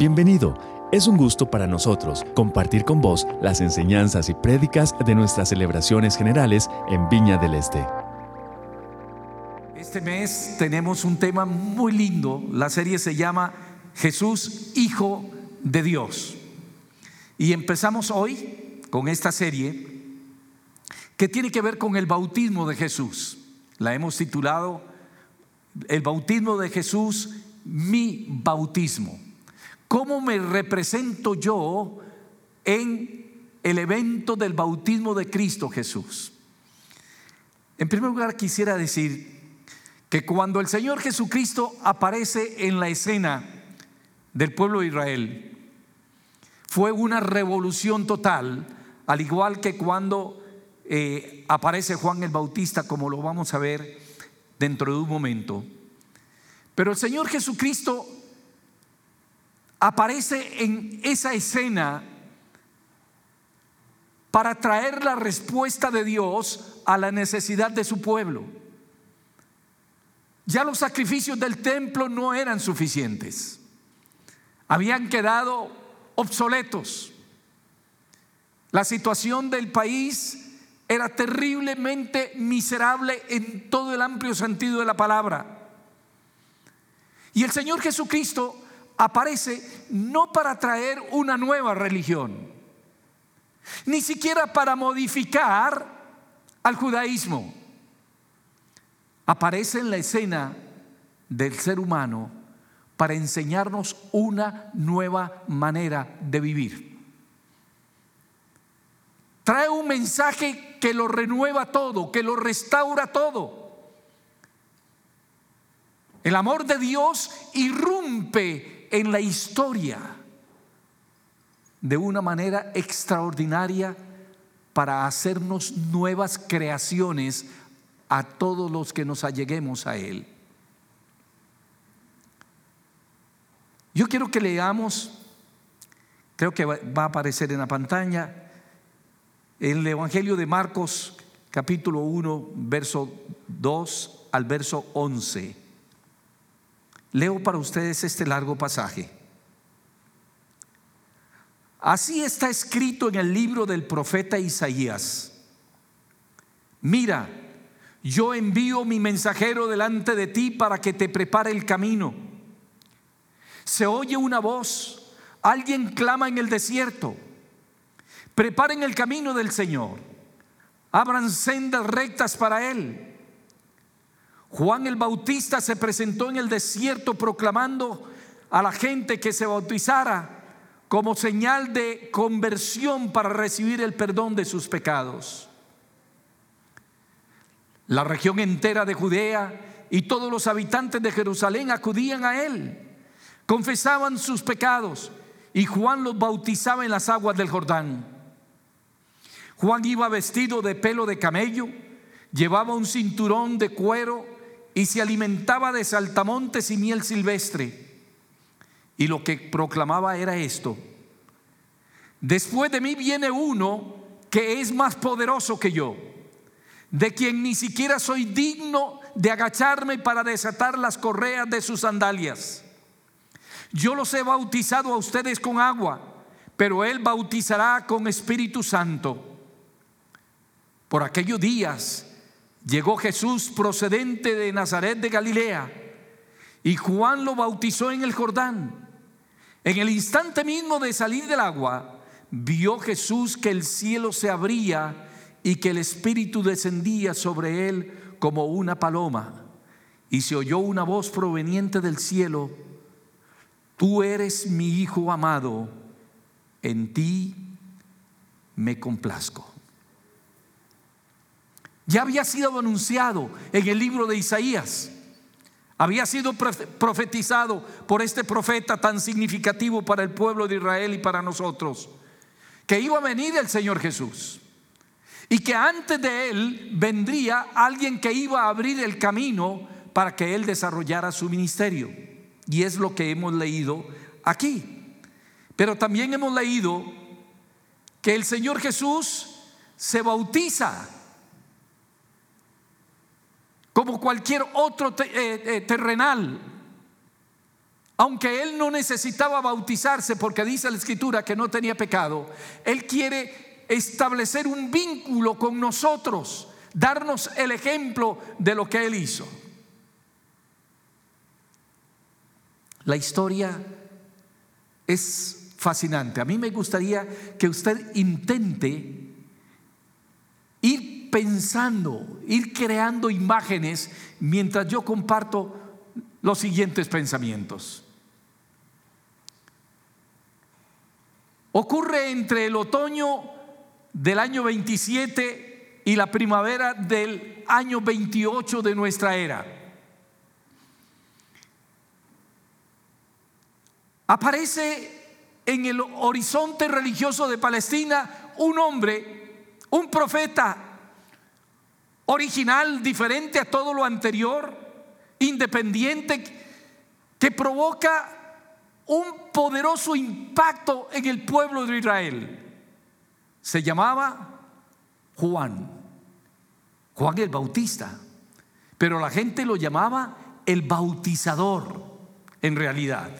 Bienvenido. Es un gusto para nosotros compartir con vos las enseñanzas y prédicas de nuestras celebraciones generales en Viña del Este. Este mes tenemos un tema muy lindo. La serie se llama Jesús, Hijo de Dios. Y empezamos hoy con esta serie que tiene que ver con el bautismo de Jesús. La hemos titulado El bautismo de Jesús, mi bautismo. ¿Cómo me represento yo en el evento del bautismo de Cristo Jesús? En primer lugar, quisiera decir que cuando el Señor Jesucristo aparece en la escena del pueblo de Israel, fue una revolución total, al igual que cuando eh, aparece Juan el Bautista, como lo vamos a ver dentro de un momento. Pero el Señor Jesucristo aparece en esa escena para traer la respuesta de Dios a la necesidad de su pueblo. Ya los sacrificios del templo no eran suficientes. Habían quedado obsoletos. La situación del país era terriblemente miserable en todo el amplio sentido de la palabra. Y el Señor Jesucristo aparece no para traer una nueva religión, ni siquiera para modificar al judaísmo. Aparece en la escena del ser humano para enseñarnos una nueva manera de vivir. Trae un mensaje que lo renueva todo, que lo restaura todo. El amor de Dios irrumpe en la historia de una manera extraordinaria para hacernos nuevas creaciones a todos los que nos alleguemos a Él. Yo quiero que leamos, creo que va a aparecer en la pantalla, el Evangelio de Marcos capítulo 1, verso 2 al verso 11. Leo para ustedes este largo pasaje. Así está escrito en el libro del profeta Isaías. Mira, yo envío mi mensajero delante de ti para que te prepare el camino. Se oye una voz, alguien clama en el desierto. Preparen el camino del Señor. Abran sendas rectas para él. Juan el Bautista se presentó en el desierto proclamando a la gente que se bautizara como señal de conversión para recibir el perdón de sus pecados. La región entera de Judea y todos los habitantes de Jerusalén acudían a él, confesaban sus pecados y Juan los bautizaba en las aguas del Jordán. Juan iba vestido de pelo de camello, llevaba un cinturón de cuero y se alimentaba de saltamontes y miel silvestre. Y lo que proclamaba era esto. Después de mí viene uno que es más poderoso que yo, de quien ni siquiera soy digno de agacharme para desatar las correas de sus sandalias. Yo los he bautizado a ustedes con agua, pero él bautizará con Espíritu Santo. Por aquellos días llegó Jesús procedente de Nazaret de Galilea y Juan lo bautizó en el Jordán. En el instante mismo de salir del agua, vio Jesús que el cielo se abría y que el Espíritu descendía sobre él como una paloma. Y se oyó una voz proveniente del cielo, tú eres mi Hijo amado, en ti me complazco ya había sido anunciado en el libro de Isaías. Había sido profetizado por este profeta tan significativo para el pueblo de Israel y para nosotros, que iba a venir el Señor Jesús y que antes de él vendría alguien que iba a abrir el camino para que él desarrollara su ministerio. Y es lo que hemos leído aquí. Pero también hemos leído que el Señor Jesús se bautiza como cualquier otro eh, eh, terrenal. aunque él no necesitaba bautizarse porque dice la escritura que no tenía pecado, él quiere establecer un vínculo con nosotros, darnos el ejemplo de lo que él hizo. La historia es fascinante. A mí me gustaría que usted intente ir pensando, ir creando imágenes mientras yo comparto los siguientes pensamientos. Ocurre entre el otoño del año 27 y la primavera del año 28 de nuestra era. Aparece en el horizonte religioso de Palestina un hombre, un profeta original, diferente a todo lo anterior, independiente, que provoca un poderoso impacto en el pueblo de Israel. Se llamaba Juan, Juan el Bautista, pero la gente lo llamaba el bautizador en realidad,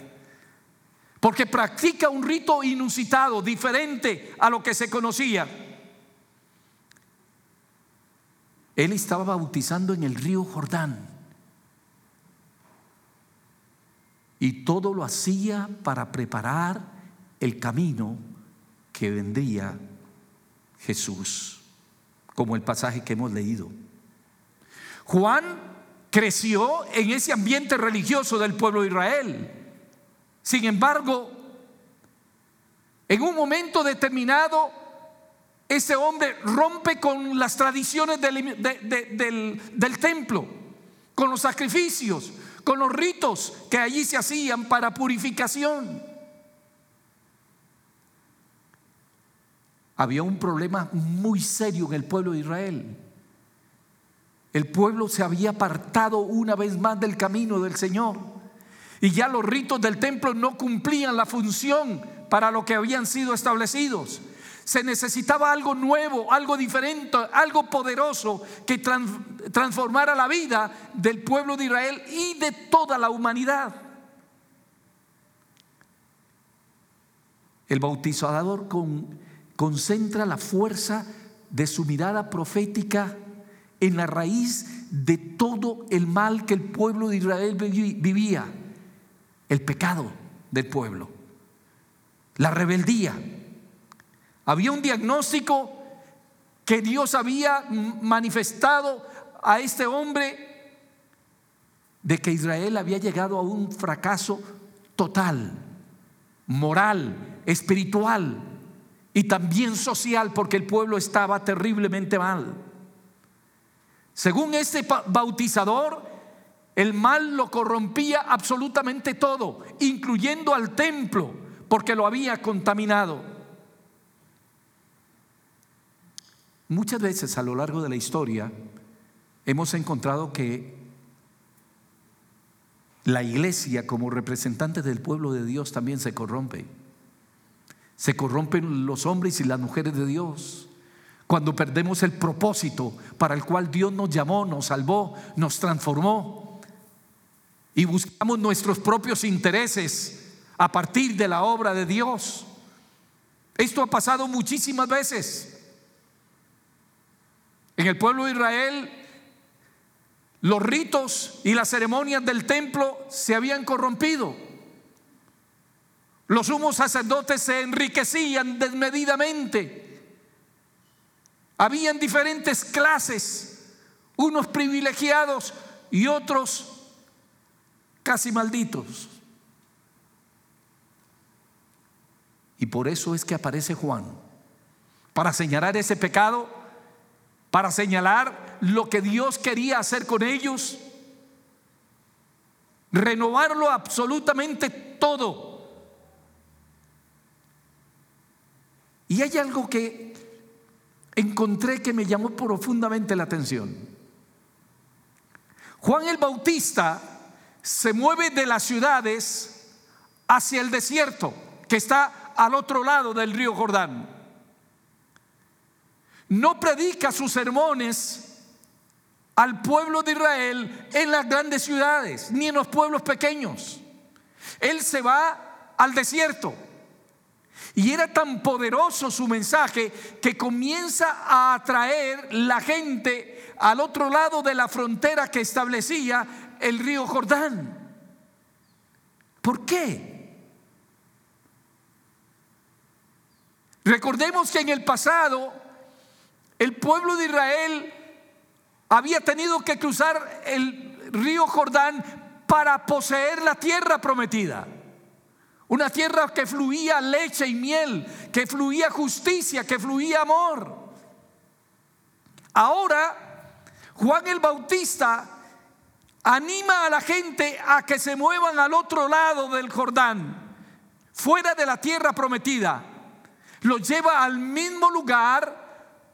porque practica un rito inusitado, diferente a lo que se conocía. Él estaba bautizando en el río Jordán. Y todo lo hacía para preparar el camino que vendría Jesús, como el pasaje que hemos leído. Juan creció en ese ambiente religioso del pueblo de Israel. Sin embargo, en un momento determinado, ese hombre rompe con las tradiciones del, del templo, con los sacrificios, con los ritos que allí se hacían para purificación. Había un problema muy serio en el pueblo de Israel. El pueblo se había apartado una vez más del camino del Señor. Y ya los ritos del templo no cumplían la función para lo que habían sido establecidos. Se necesitaba algo nuevo, algo diferente, algo poderoso que transformara la vida del pueblo de Israel y de toda la humanidad. El bautizador concentra la fuerza de su mirada profética en la raíz de todo el mal que el pueblo de Israel vivía, el pecado del pueblo, la rebeldía había un diagnóstico que Dios había manifestado a este hombre de que Israel había llegado a un fracaso total, moral, espiritual y también social, porque el pueblo estaba terriblemente mal. Según este bautizador, el mal lo corrompía absolutamente todo, incluyendo al templo, porque lo había contaminado. Muchas veces a lo largo de la historia hemos encontrado que la iglesia como representante del pueblo de Dios también se corrompe. Se corrompen los hombres y las mujeres de Dios. Cuando perdemos el propósito para el cual Dios nos llamó, nos salvó, nos transformó y buscamos nuestros propios intereses a partir de la obra de Dios. Esto ha pasado muchísimas veces. En el pueblo de Israel, los ritos y las ceremonias del templo se habían corrompido. Los sumos sacerdotes se enriquecían desmedidamente. Habían diferentes clases, unos privilegiados y otros casi malditos. Y por eso es que aparece Juan, para señalar ese pecado para señalar lo que Dios quería hacer con ellos, renovarlo absolutamente todo. Y hay algo que encontré que me llamó profundamente la atención. Juan el Bautista se mueve de las ciudades hacia el desierto, que está al otro lado del río Jordán no predica sus sermones al pueblo de Israel en las grandes ciudades, ni en los pueblos pequeños. Él se va al desierto. Y era tan poderoso su mensaje que comienza a atraer la gente al otro lado de la frontera que establecía el río Jordán. ¿Por qué? Recordemos que en el pasado el pueblo de Israel había tenido que cruzar el río Jordán para poseer la tierra prometida. Una tierra que fluía leche y miel, que fluía justicia, que fluía amor. Ahora, Juan el Bautista anima a la gente a que se muevan al otro lado del Jordán, fuera de la tierra prometida. Los lleva al mismo lugar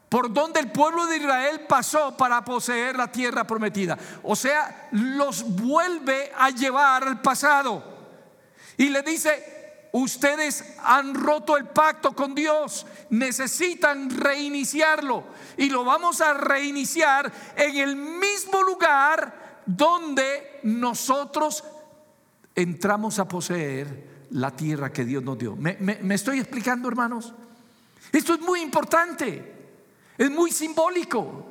por donde el pueblo de Israel pasó para poseer la tierra prometida. O sea, los vuelve a llevar al pasado. Y le dice, ustedes han roto el pacto con Dios, necesitan reiniciarlo. Y lo vamos a reiniciar en el mismo lugar donde nosotros entramos a poseer la tierra que Dios nos dio. ¿Me, estoy explicando, hermanos? Esto es muy importante. Es muy simbólico.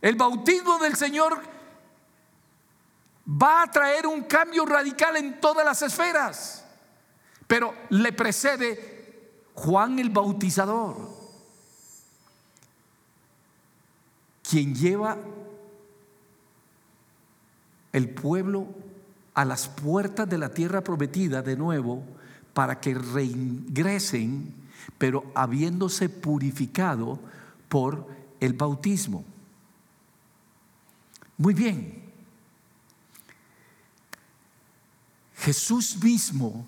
El bautismo del Señor va a traer un cambio radical en todas las esferas. Pero le precede Juan el Bautizador, quien lleva el pueblo a las puertas de la tierra prometida de nuevo para que reingresen, pero habiéndose purificado por el bautismo. Muy bien. Jesús mismo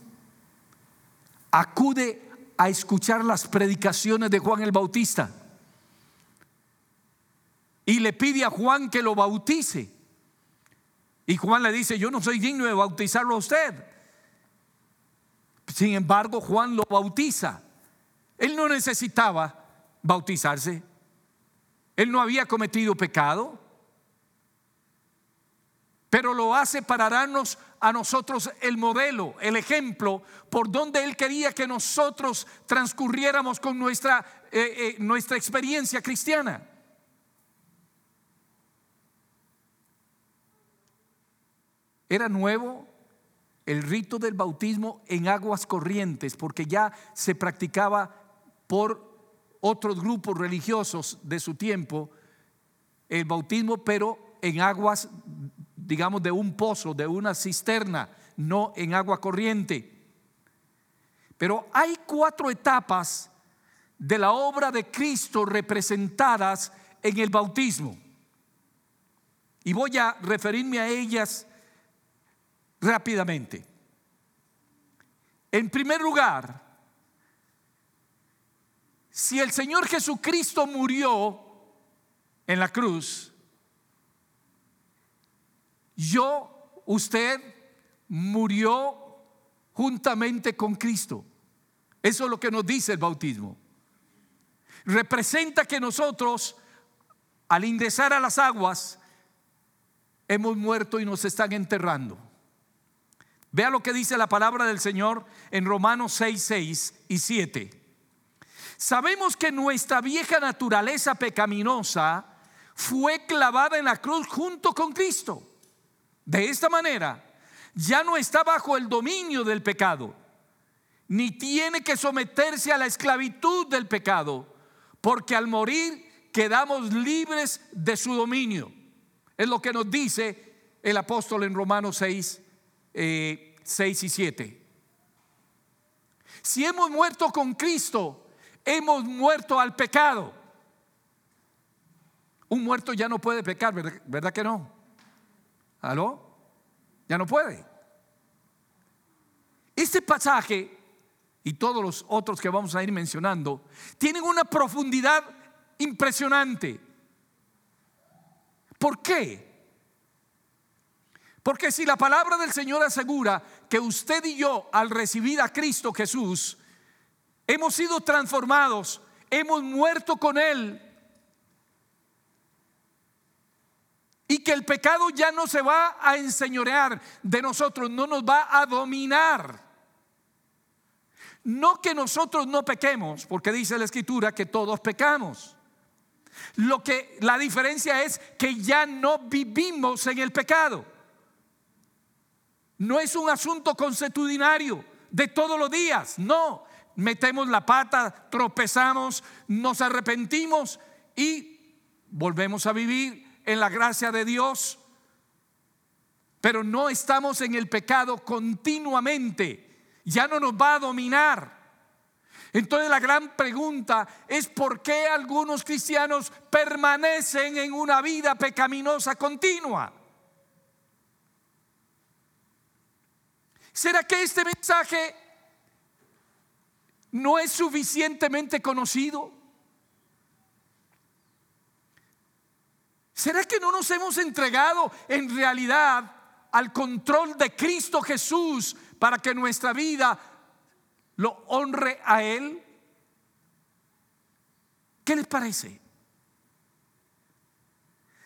acude a escuchar las predicaciones de Juan el Bautista y le pide a Juan que lo bautice. Y Juan le dice, yo no soy digno de bautizarlo a usted. Sin embargo, Juan lo bautiza. Él no necesitaba bautizarse. Él no había cometido pecado, pero lo hace para darnos a nosotros el modelo, el ejemplo por donde Él quería que nosotros transcurriéramos con nuestra, eh, eh, nuestra experiencia cristiana. Era nuevo el rito del bautismo en aguas corrientes, porque ya se practicaba por otros grupos religiosos de su tiempo el bautismo, pero en aguas, digamos, de un pozo, de una cisterna, no en agua corriente. Pero hay cuatro etapas de la obra de Cristo representadas en el bautismo. Y voy a referirme a ellas rápidamente. En primer lugar, si el Señor Jesucristo murió en la cruz, yo, usted, murió juntamente con Cristo. Eso es lo que nos dice el bautismo. Representa que nosotros, al ingresar a las aguas, hemos muerto y nos están enterrando. Vea lo que dice la palabra del Señor en Romanos 6, 6 y 7. Sabemos que nuestra vieja naturaleza pecaminosa fue clavada en la cruz junto con Cristo. De esta manera, ya no está bajo el dominio del pecado, ni tiene que someterse a la esclavitud del pecado, porque al morir quedamos libres de su dominio. Es lo que nos dice el apóstol en Romanos 6, 6 eh, y 7. Si hemos muerto con Cristo, hemos muerto al pecado. Un muerto ya no puede pecar, ¿verdad, que no? ¿Aló? Ya no puede. Este pasaje y todos los otros que vamos a ir mencionando tienen una profundidad impresionante. ¿Por qué? Porque si la palabra del Señor asegura que usted y yo al recibir a Cristo Jesús hemos sido transformados, hemos muerto con Él. y que el pecado ya no se va a enseñorear de nosotros, no nos va a dominar. No que nosotros no pequemos, porque dice la escritura que todos pecamos. Lo que la diferencia es que ya no vivimos en el pecado. No es un asunto consuetudinario de todos los días, no. Metemos la pata, tropezamos, nos arrepentimos y volvemos a vivir en la gracia de Dios, pero no estamos en el pecado continuamente, ya no nos va a dominar. Entonces la gran pregunta es por qué algunos cristianos permanecen en una vida pecaminosa continua. ¿Será que este mensaje no es suficientemente conocido? ¿Será que no nos hemos entregado en realidad al control de Cristo Jesús para que nuestra vida lo honre a Él? ¿Qué les parece?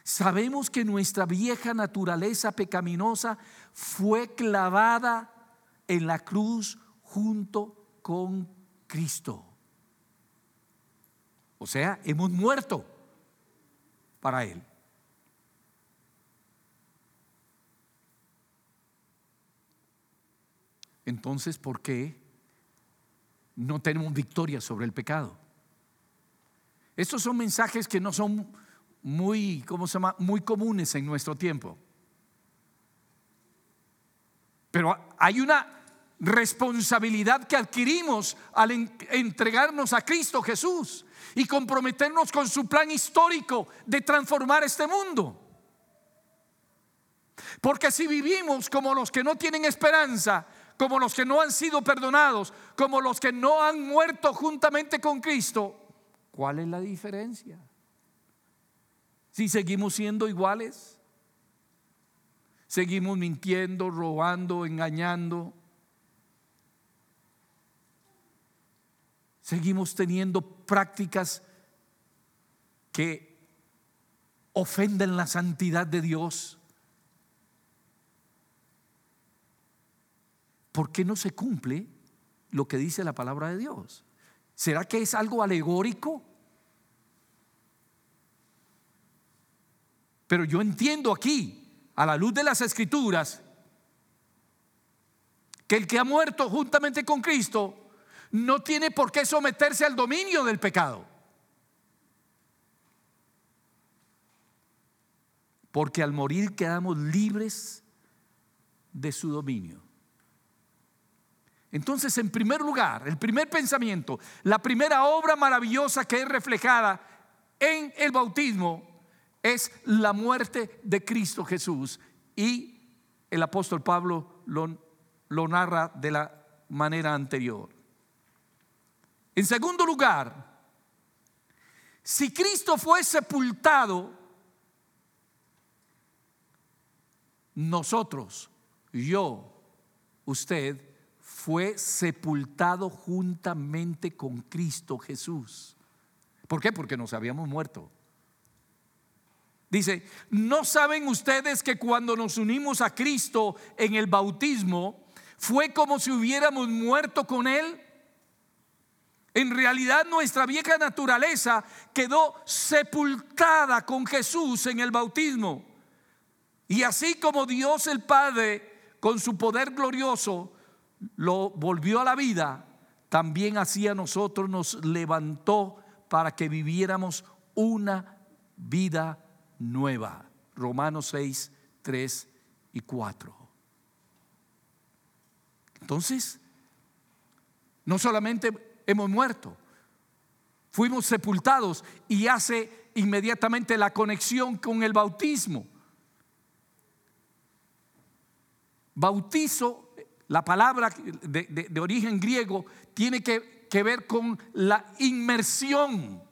Sabemos que nuestra vieja naturaleza pecaminosa fue clavada en la cruz junto con Cristo. O sea, hemos muerto para Él. entonces ¿por qué no tenemos victoria sobre el pecado? Estos son mensajes que no son muy, ¿cómo se llama? Muy comunes en nuestro tiempo. Pero hay una responsabilidad que adquirimos al entregarnos a Cristo Jesús y comprometernos con su plan histórico de transformar este mundo. Porque si vivimos como los que no tienen esperanza, como los que no han sido perdonados, como los que no han muerto juntamente con Cristo, ¿cuál es la diferencia? Si seguimos siendo iguales, seguimos mintiendo, robando, engañando, seguimos teniendo prácticas que ofenden la santidad de Dios. ¿por qué no se cumple lo que dice la palabra de Dios? ¿Será que es algo alegórico? Pero yo entiendo aquí, a la luz de las escrituras, que el que ha muerto juntamente con Cristo no tiene por qué someterse al dominio del pecado. Porque al morir quedamos libres de su dominio. Entonces, en primer lugar, el primer pensamiento, la primera obra maravillosa que es reflejada en el bautismo es la muerte de Cristo Jesús. Y el apóstol Pablo lo, narra de la manera anterior. En segundo lugar, si Cristo fue sepultado, nosotros, yo, usted, fue sepultado juntamente con Cristo Jesús. ¿Por qué? Porque nos habíamos muerto. Dice, ¿no saben ustedes que cuando nos unimos a Cristo en el bautismo fue como si hubiéramos muerto con Él? En realidad nuestra vieja naturaleza quedó sepultada con Jesús en el bautismo. Y así como Dios el Padre, con su poder glorioso, lo volvió a la vida, también así a nosotros nos levantó para que viviéramos una vida nueva. Romanos 6, 3 y 4. Entonces, no solamente hemos muerto, fuimos sepultados y hace inmediatamente la conexión con el bautismo. Bautizo la palabra de, origen griego tiene que, ver con la inmersión,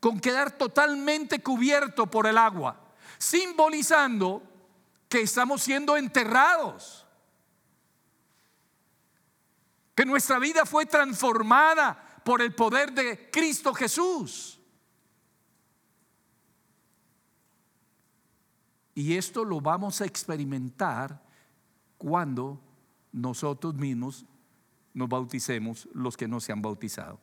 con quedar totalmente cubierto por el agua, simbolizando que estamos siendo enterrados, que nuestra vida fue transformada por el poder de Cristo Jesús. Y esto lo vamos a experimentar cuando nosotros mismos nos bauticemos, los que no se han bautizado.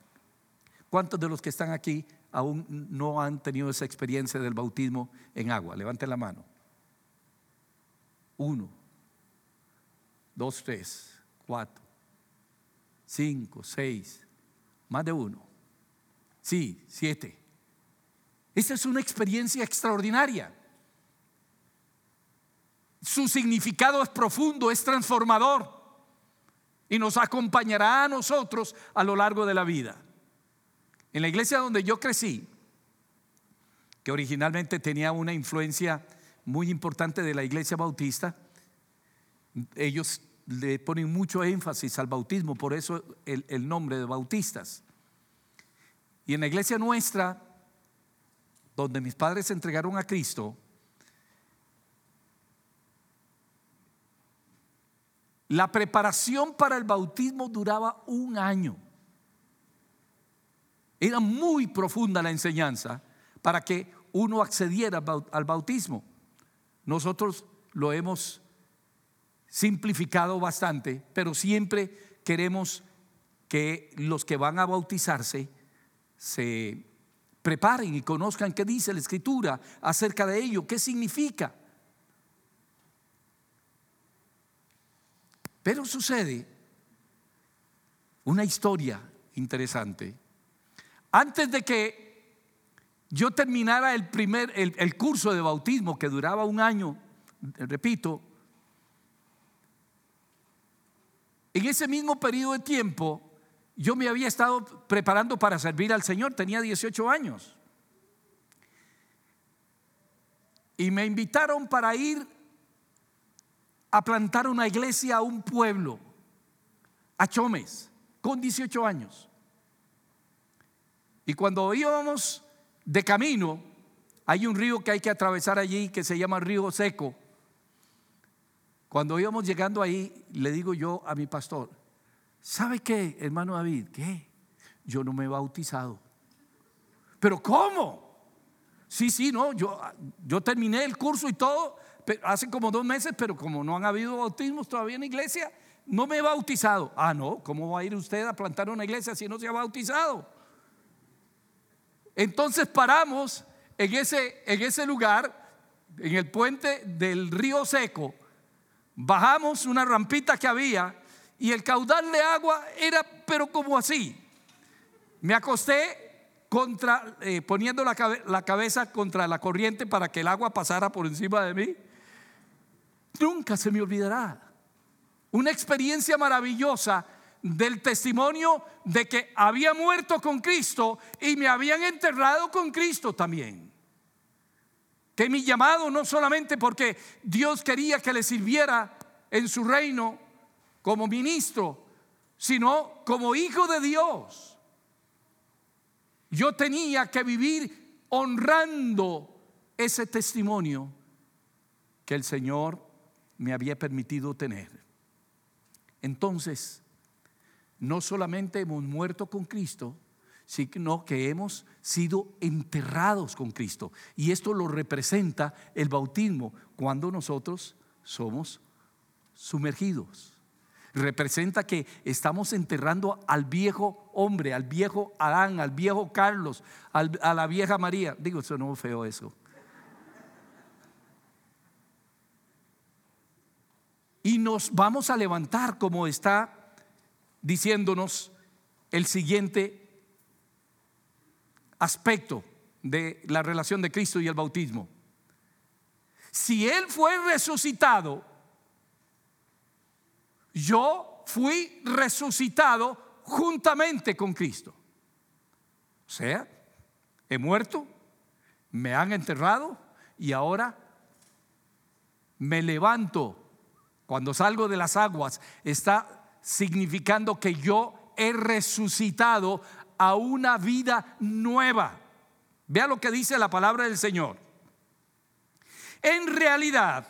¿Cuántos de los que están aquí aún no han tenido esa experiencia del bautismo en agua? Levanten la mano. Uno, dos, tres, cuatro, cinco, seis, más de uno. Sí, siete. Esta es una experiencia extraordinaria. Su significado es profundo, es transformador y nos acompañará a nosotros a lo largo de la vida. En la iglesia donde yo crecí, que originalmente tenía una influencia muy importante de la iglesia bautista, ellos le ponen mucho énfasis al bautismo, por eso el, nombre de bautistas. Y en la iglesia nuestra, donde mis padres se entregaron a Cristo, la preparación para el bautismo duraba un año. Era muy profunda la enseñanza para que uno accediera al bautismo. Nosotros lo hemos simplificado bastante, pero siempre queremos que los que van a bautizarse se preparen y conozcan qué dice la escritura acerca de ello, qué significa. Pero sucede una historia interesante. Antes de que yo terminara el primer el, curso de bautismo que duraba un año, repito, En ese mismo periodo de tiempo, yo me había estado preparando para servir al Señor, tenía 18 años. Y me invitaron para ir a plantar una iglesia a un pueblo, a Chomes, con 18 años. Y cuando íbamos de camino, hay un río que hay que atravesar allí que se llama Río Seco. Cuando íbamos llegando ahí, le digo yo a mi pastor, ¿sabe qué, hermano David? ¿Qué? Yo no me he bautizado. ¿Pero cómo? Sí, sí, no, yo, yo terminé el curso y todo hace como dos meses, pero como no han habido bautismos todavía en la iglesia, no me he bautizado. Ah, no, ¿cómo va a ir usted a plantar una iglesia si no se ha bautizado? Entonces paramos en ese, en ese lugar, en el puente del río Seco, Bajamos una rampita que había y el caudal de agua era pero como así. Me acosté contra, eh, poniendo la, la cabeza contra la corriente para que el agua pasara por encima de mí. Nunca se me olvidará. Una experiencia maravillosa del testimonio de que había muerto con Cristo y me habían enterrado con Cristo también que mi llamado no solamente porque Dios quería que le sirviera en su reino como ministro, sino como hijo de Dios. Yo tenía que vivir honrando ese testimonio que el Señor me había permitido tener. Entonces, no solamente hemos muerto con Cristo, sino que hemos sido enterrados con Cristo. Y esto lo representa el bautismo cuando nosotros somos sumergidos. Representa que estamos enterrando al viejo hombre, al viejo Adán, al viejo Carlos, a la vieja María. Digo, eso no feo eso. Y nos vamos a levantar como está diciéndonos el siguiente aspecto de la relación de Cristo y el bautismo. Si Él fue resucitado, yo fui resucitado juntamente con Cristo. O sea, he muerto, me han enterrado y ahora me levanto. Cuando salgo de las aguas está significando que yo he resucitado a una vida nueva. Vea lo que dice la palabra del Señor. En realidad,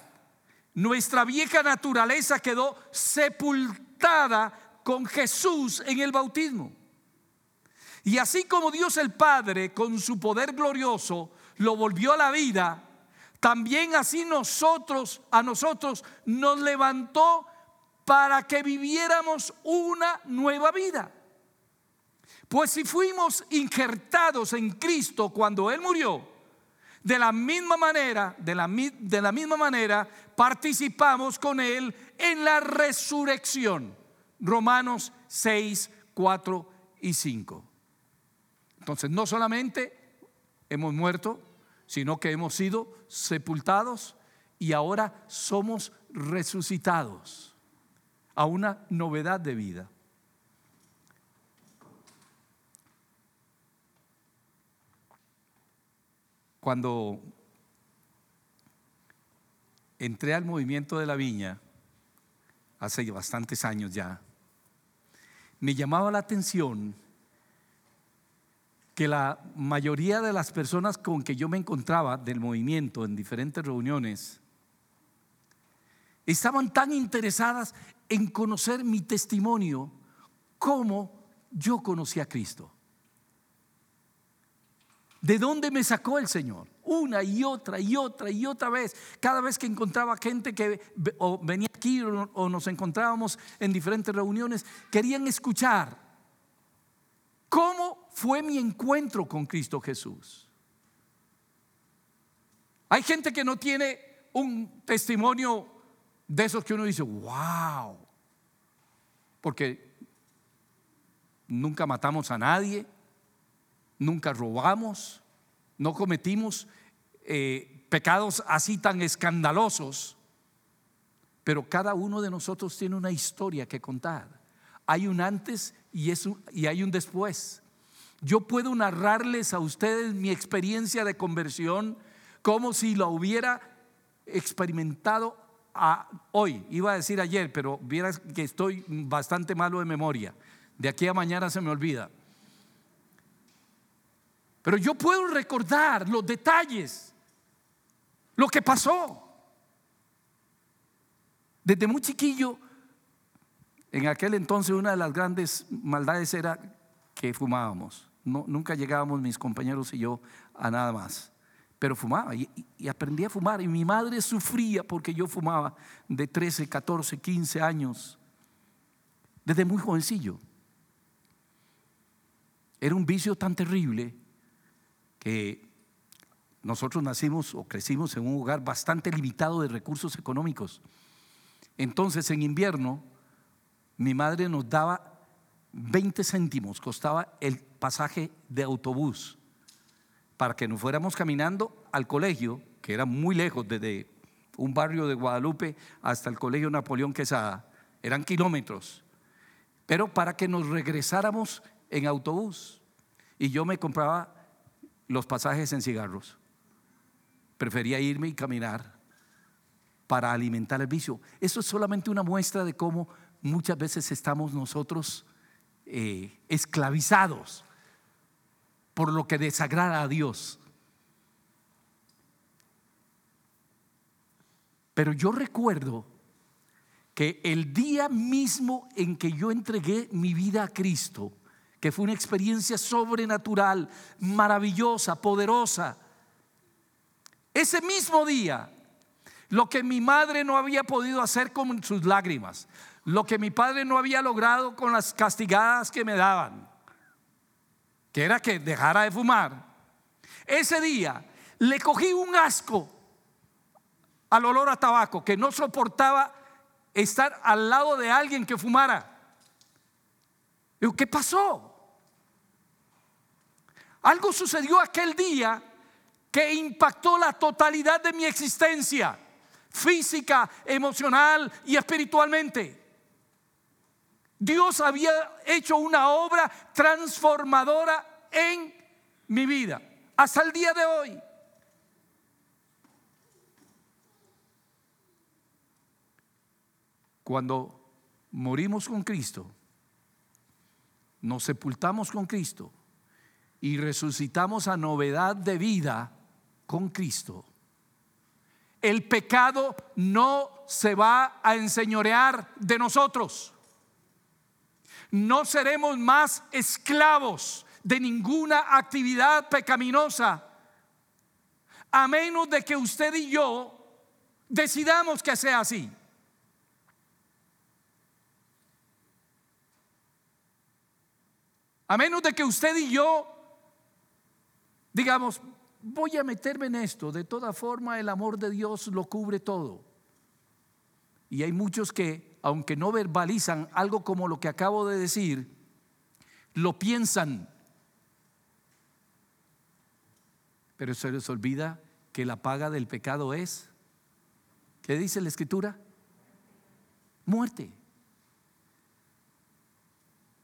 nuestra vieja naturaleza quedó sepultada con Jesús en el bautismo. Y así como Dios el Padre, con su poder glorioso, lo volvió a la vida, también así nosotros, a nosotros, nos levantó para que viviéramos una nueva vida. Pues si fuimos injertados en Cristo cuando Él murió, de la misma manera, de la, misma manera, participamos con Él en la resurrección. Romanos 6, 4 y 5. Entonces, no solamente hemos muerto, sino que hemos sido sepultados y ahora somos resucitados a una novedad de vida. Cuando entré al movimiento de la viña, hace bastantes años ya, me llamaba la atención que la mayoría de las personas con que yo me encontraba del movimiento en diferentes reuniones estaban tan interesadas en conocer mi testimonio como yo conocí a Cristo. ¿De dónde me sacó el Señor? Una y otra y otra y otra vez. Cada vez que encontraba gente que venía aquí o nos encontrábamos en diferentes reuniones, querían escuchar cómo fue mi encuentro con Cristo Jesús. Hay gente que no tiene un testimonio de esos que uno dice, wow, porque nunca matamos a nadie, nunca robamos, no cometimos eh, pecados así tan escandalosos, pero cada uno de nosotros tiene una historia que contar. Hay un antes y, y hay un después. Yo puedo narrarles a ustedes mi experiencia de conversión como si la hubiera experimentado hoy. Iba a decir ayer, pero vieras que estoy bastante malo de memoria. De aquí a mañana se me olvida. Pero yo puedo recordar los detalles, lo que pasó. Desde muy chiquillo, en aquel entonces una de las grandes maldades era que fumábamos. No, nunca llegábamos mis compañeros y yo a nada más. Pero fumaba y, y, aprendí a fumar. Y mi madre sufría porque yo fumaba de 13, 14, 15 años, desde muy jovencillo. Era un vicio tan terrible nosotros nacimos o crecimos en un lugar bastante limitado de recursos económicos. Entonces en invierno mi madre nos daba 20 céntimos, costaba el pasaje de autobús para que nos fuéramos caminando al colegio, que era muy lejos desde un barrio de Guadalupe hasta el colegio Napoleón Quesada, eran kilómetros, pero para que nos regresáramos en autobús. Y yo me compraba los pasajes en cigarros. Prefería irme y caminar para alimentar el vicio. Eso es solamente una muestra de cómo muchas veces estamos nosotros eh, esclavizados por lo que desagrada a Dios. Pero yo recuerdo que el día mismo en que yo entregué mi vida a Cristo, que fue una experiencia sobrenatural, maravillosa, poderosa. Ese mismo día, lo que mi madre no había podido hacer con sus lágrimas, lo que mi padre no había logrado con las castigadas que me daban, que era que dejara de fumar, ese día le cogí un asco al olor a tabaco que no soportaba estar al lado de alguien que fumara. Digo, ¿qué pasó? Algo sucedió aquel día que impactó la totalidad de mi existencia, física, emocional y espiritualmente. Dios había hecho una obra transformadora en mi vida, hasta el día de hoy. Cuando morimos con Cristo, nos sepultamos con Cristo, y resucitamos a novedad de vida con Cristo, el pecado no se va a enseñorear de nosotros. No seremos más esclavos de ninguna actividad pecaminosa. a menos de que usted y yo decidamos que sea así. A menos de que usted y yo digamos, voy a meterme en esto, de toda forma el amor de Dios lo cubre todo. Y hay muchos que, aunque no verbalizan algo como lo que acabo de decir, lo piensan. Pero se les olvida que la paga del pecado es, ¿qué dice la escritura? Muerte.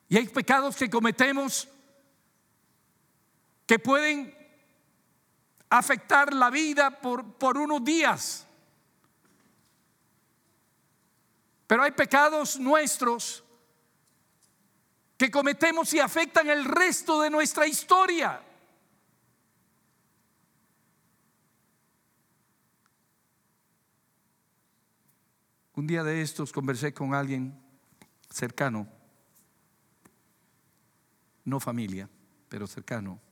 Y hay pecados que cometemos que pueden afectar la vida por, por unos días. Pero hay pecados nuestros que cometemos y afectan el resto de nuestra historia. Un día de estos conversé con alguien cercano, no familia, pero cercano.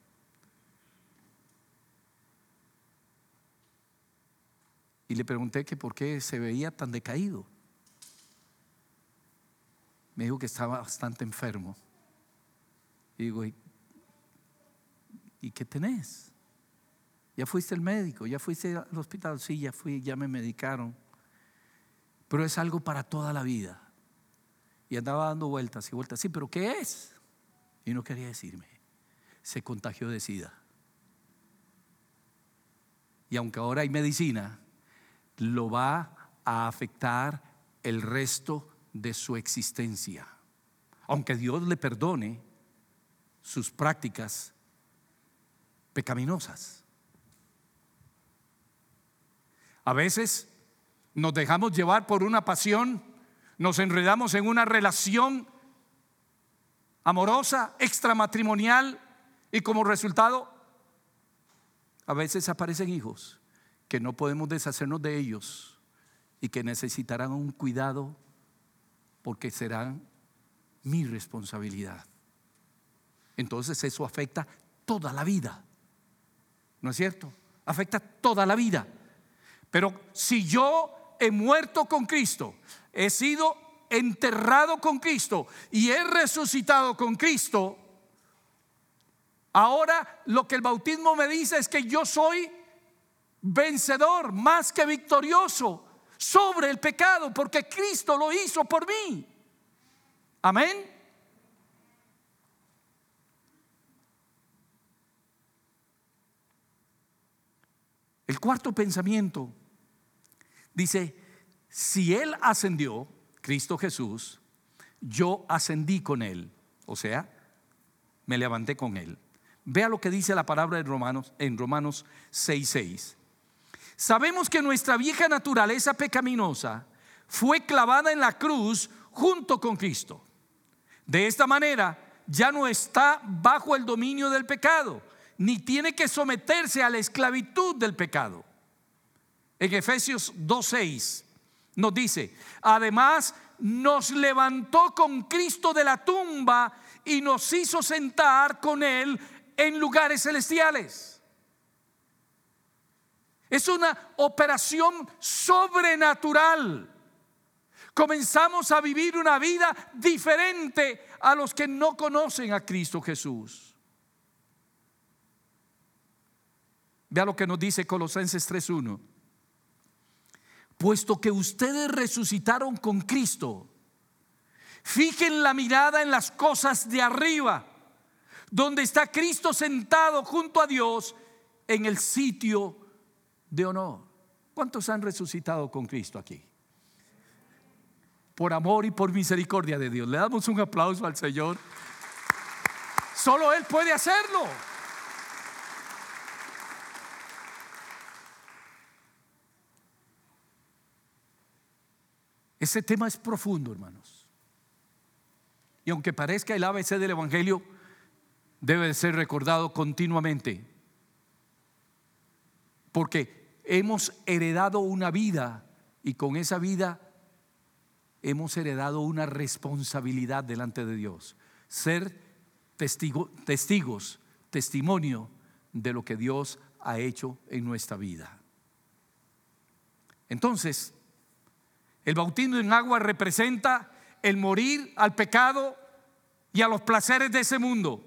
Y le pregunté que por qué se veía tan decaído. Me dijo que estaba bastante enfermo. Y digo, ¿y, qué tenés? ¿Ya fuiste al médico? ¿Ya fuiste al hospital? Sí, ya fui, ya me medicaron. Pero es algo para toda la vida. Y andaba dando vueltas y vueltas. Sí, pero ¿qué es? Y no quería decirme. Se contagió de sida. Y aunque ahora hay medicina, lo va a afectar el resto de su existencia. Aunque Dios le perdone sus prácticas pecaminosas. A veces nos dejamos llevar por una pasión, nos enredamos en una relación amorosa, extramatrimonial, y como resultado, a veces aparecen hijos que no podemos deshacernos de ellos y que necesitarán un cuidado porque serán mi responsabilidad. Entonces eso afecta toda la vida. ¿No es cierto? Afecta toda la vida. Pero si yo he muerto con Cristo, he sido enterrado con Cristo y he resucitado con Cristo, ahora lo que el bautismo me dice es que yo soy vencedor, más que victorioso sobre el pecado, porque Cristo lo hizo por mí. Amén. El cuarto pensamiento dice, si Él ascendió, Cristo Jesús, yo ascendí con Él. O sea, me levanté con Él. Vea lo que dice la palabra de Romanos, en Romanos 6:6. Sabemos que nuestra vieja naturaleza pecaminosa fue clavada en la cruz junto con Cristo. De esta manera ya no está bajo el dominio del pecado, ni tiene que someterse a la esclavitud del pecado. En Efesios 2.6 nos dice, además nos levantó con Cristo de la tumba y nos hizo sentar con Él en lugares celestiales. Es una operación sobrenatural. Comenzamos a vivir una vida diferente a los que no conocen a Cristo Jesús. Vea lo que nos dice Colosenses 3.1. Puesto que ustedes resucitaron con Cristo, fijen la mirada en las cosas de arriba, donde está Cristo sentado junto a Dios en el sitio de honor. ¿Cuántos han resucitado con Cristo aquí? Por amor y por misericordia de Dios. Le damos un aplauso al Señor. Solo Él puede hacerlo. Ese tema es profundo, hermanos. Y aunque parezca el ABC del Evangelio, debe ser recordado continuamente. Porque hemos heredado una vida y con esa vida hemos heredado una responsabilidad delante de Dios. Ser testigos, testimonio de lo que Dios ha hecho en nuestra vida. Entonces, el bautismo en agua representa el morir al pecado y a los placeres de ese mundo.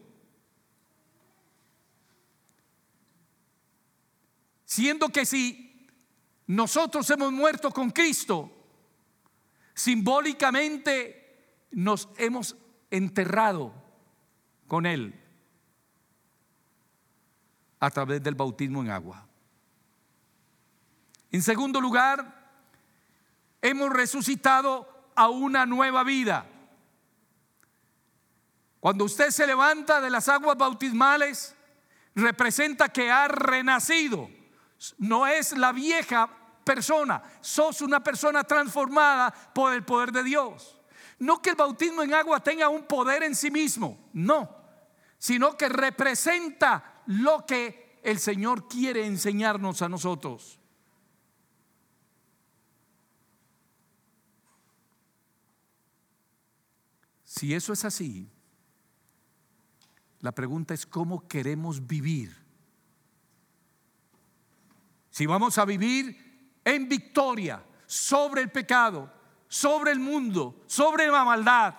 Siendo que si nosotros hemos muerto con Cristo, simbólicamente nos hemos enterrado con Él a través del bautismo en agua. En segundo lugar, hemos resucitado a una nueva vida. Cuando usted se levanta de las aguas bautismales, representa que ha renacido. No es la vieja persona, sos una persona transformada por el poder de Dios. No que el bautismo en agua tenga un poder en sí mismo, no, sino que representa lo que el Señor quiere enseñarnos a nosotros. Si eso es así, la pregunta es cómo queremos vivir. Si vamos a vivir en victoria sobre el pecado, sobre el mundo, sobre la maldad.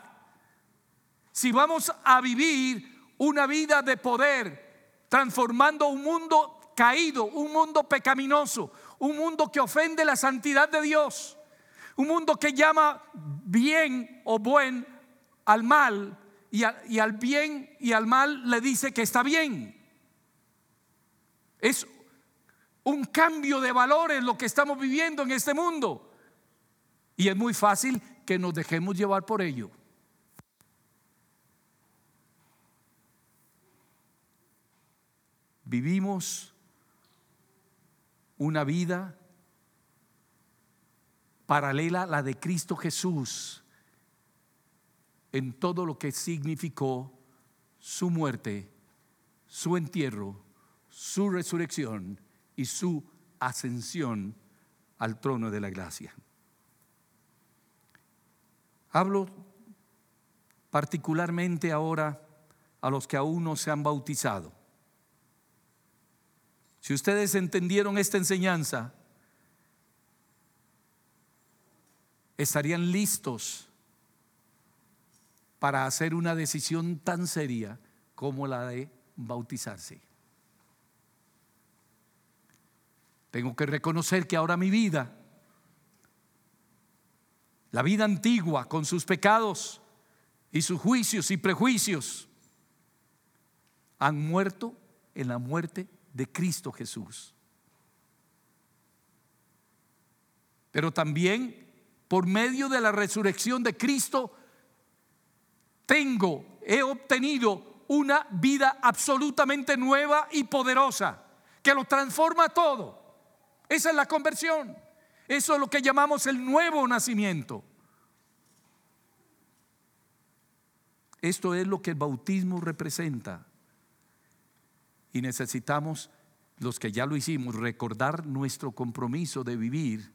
Si vamos a vivir una vida de poder, transformando un mundo caído, un mundo pecaminoso, un mundo que ofende la santidad de Dios, un mundo que llama bien o buen al mal y, al bien y al mal le dice que está bien. Es un cambio de valores lo que estamos viviendo en este mundo. Y es muy fácil que nos dejemos llevar por ello. Vivimos una vida paralela a la de Cristo Jesús en todo lo que significó su muerte, su entierro, su resurrección y su ascensión al trono de la gracia. Hablo particularmente ahora a los que aún no se han bautizado. Si ustedes entendieron esta enseñanza, estarían listos para hacer una decisión tan seria como la de bautizarse. Tengo que reconocer que ahora mi vida, la vida antigua con sus pecados y sus juicios y prejuicios, han muerto en la muerte de Cristo Jesús. Pero también por medio de la resurrección de Cristo, tengo, he obtenido una vida absolutamente nueva y poderosa que lo transforma todo. Esa es la conversión. Eso es lo que llamamos el nuevo nacimiento. Esto es lo que el bautismo representa. Y necesitamos, los que ya lo hicimos, recordar nuestro compromiso de vivir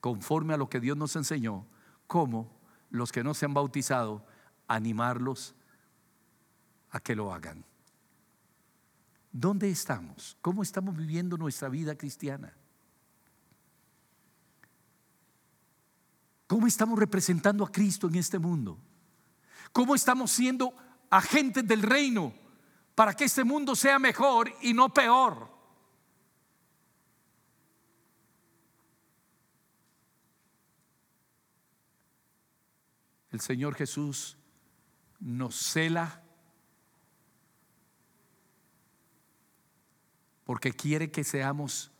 conforme a lo que Dios nos enseñó, como los que no se han bautizado animarlos a que lo hagan. ¿Dónde estamos? ¿Cómo estamos viviendo nuestra vida cristiana? ¿Cómo estamos representando a Cristo en este mundo? ¿Cómo estamos siendo agentes del reino para que este mundo sea mejor y no peor? El Señor Jesús nos cela porque quiere que seamos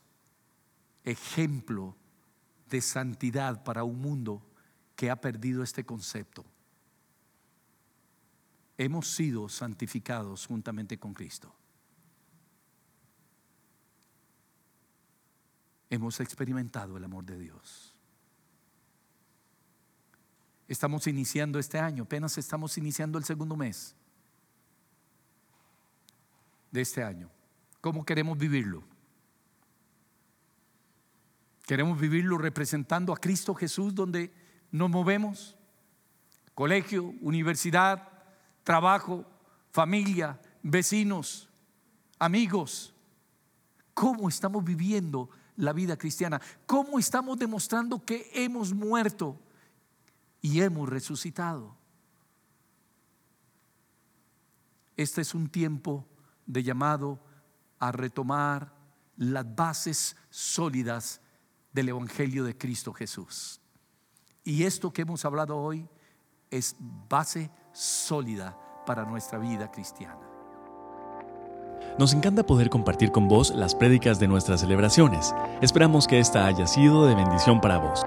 ejemplo de santidad para un mundo que ha perdido este concepto. Hemos sido santificados juntamente con Cristo. Hemos experimentado el amor de Dios. Estamos iniciando este año, apenas estamos iniciando el segundo mes de este año. ¿Cómo queremos vivirlo? Queremos vivirlo representando a Cristo Jesús donde nos movemos. Colegio, universidad, trabajo, familia, vecinos, amigos. cómo estamos viviendo la vida cristiana, cómo estamos demostrando que hemos muerto y hemos resucitado. Este es un tiempo de llamado a retomar las bases sólidas del Evangelio de Cristo Jesús. Y esto que hemos hablado hoy es base sólida para nuestra vida cristiana. Nos encanta poder compartir con vos las prédicas de nuestras celebraciones. Esperamos que esta haya sido de bendición para vos.